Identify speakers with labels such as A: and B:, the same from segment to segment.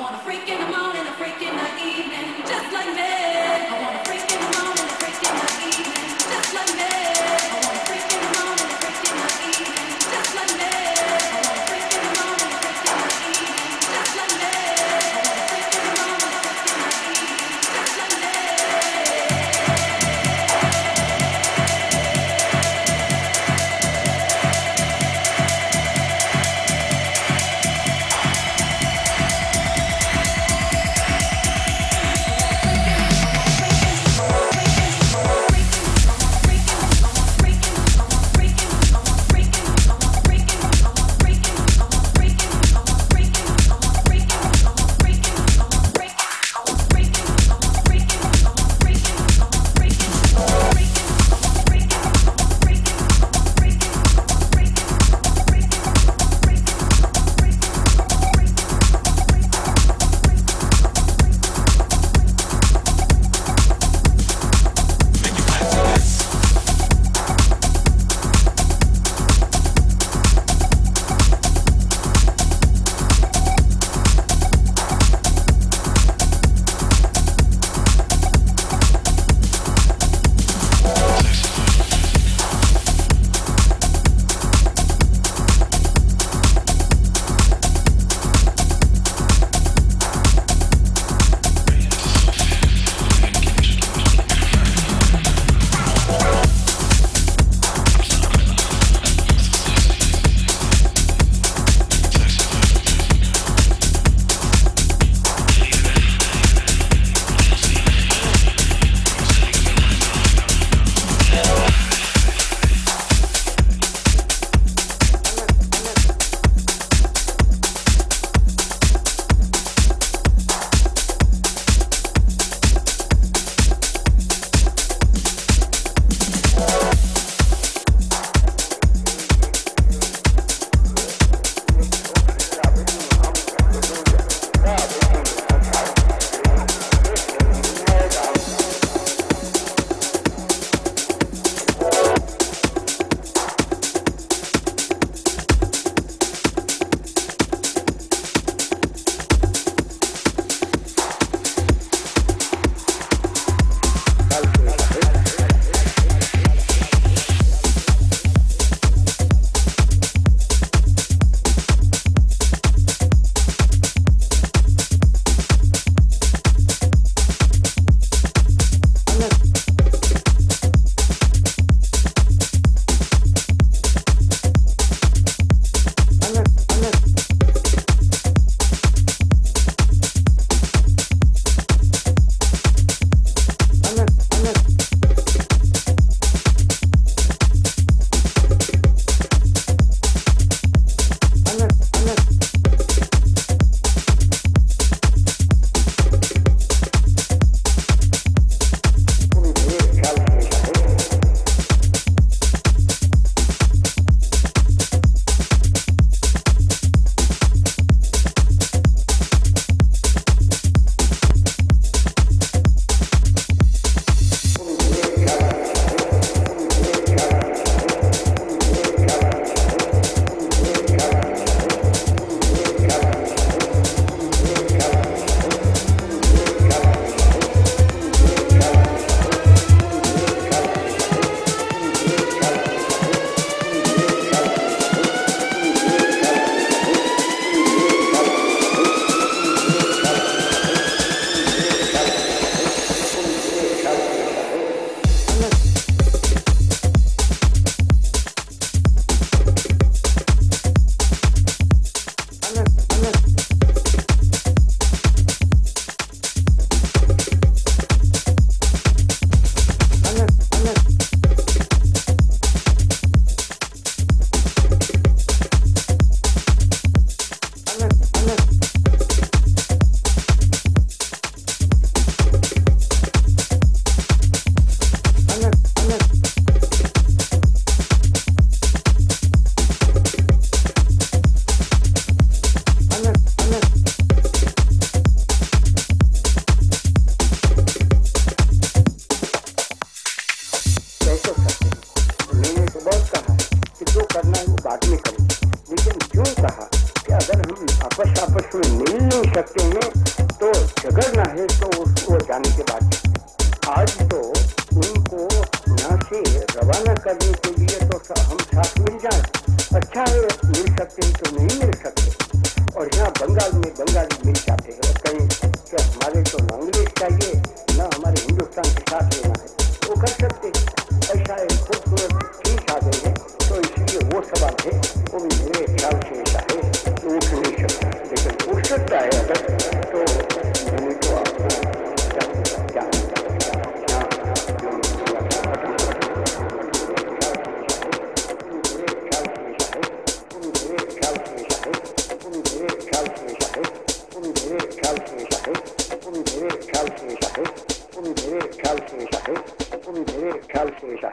A: I
B: want a freak in the morning, a freak in the evening, just like me.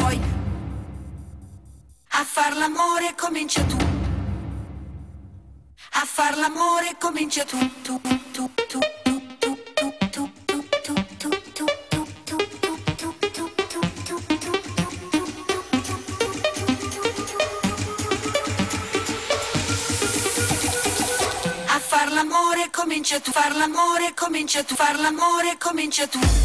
C: vuoi. A far l'amore comincia tu. A far l'amore comincia tu, tu, tu, tu. Far l'amore comincia tu, far l'amore comincia tu, far l'amore comincia tu.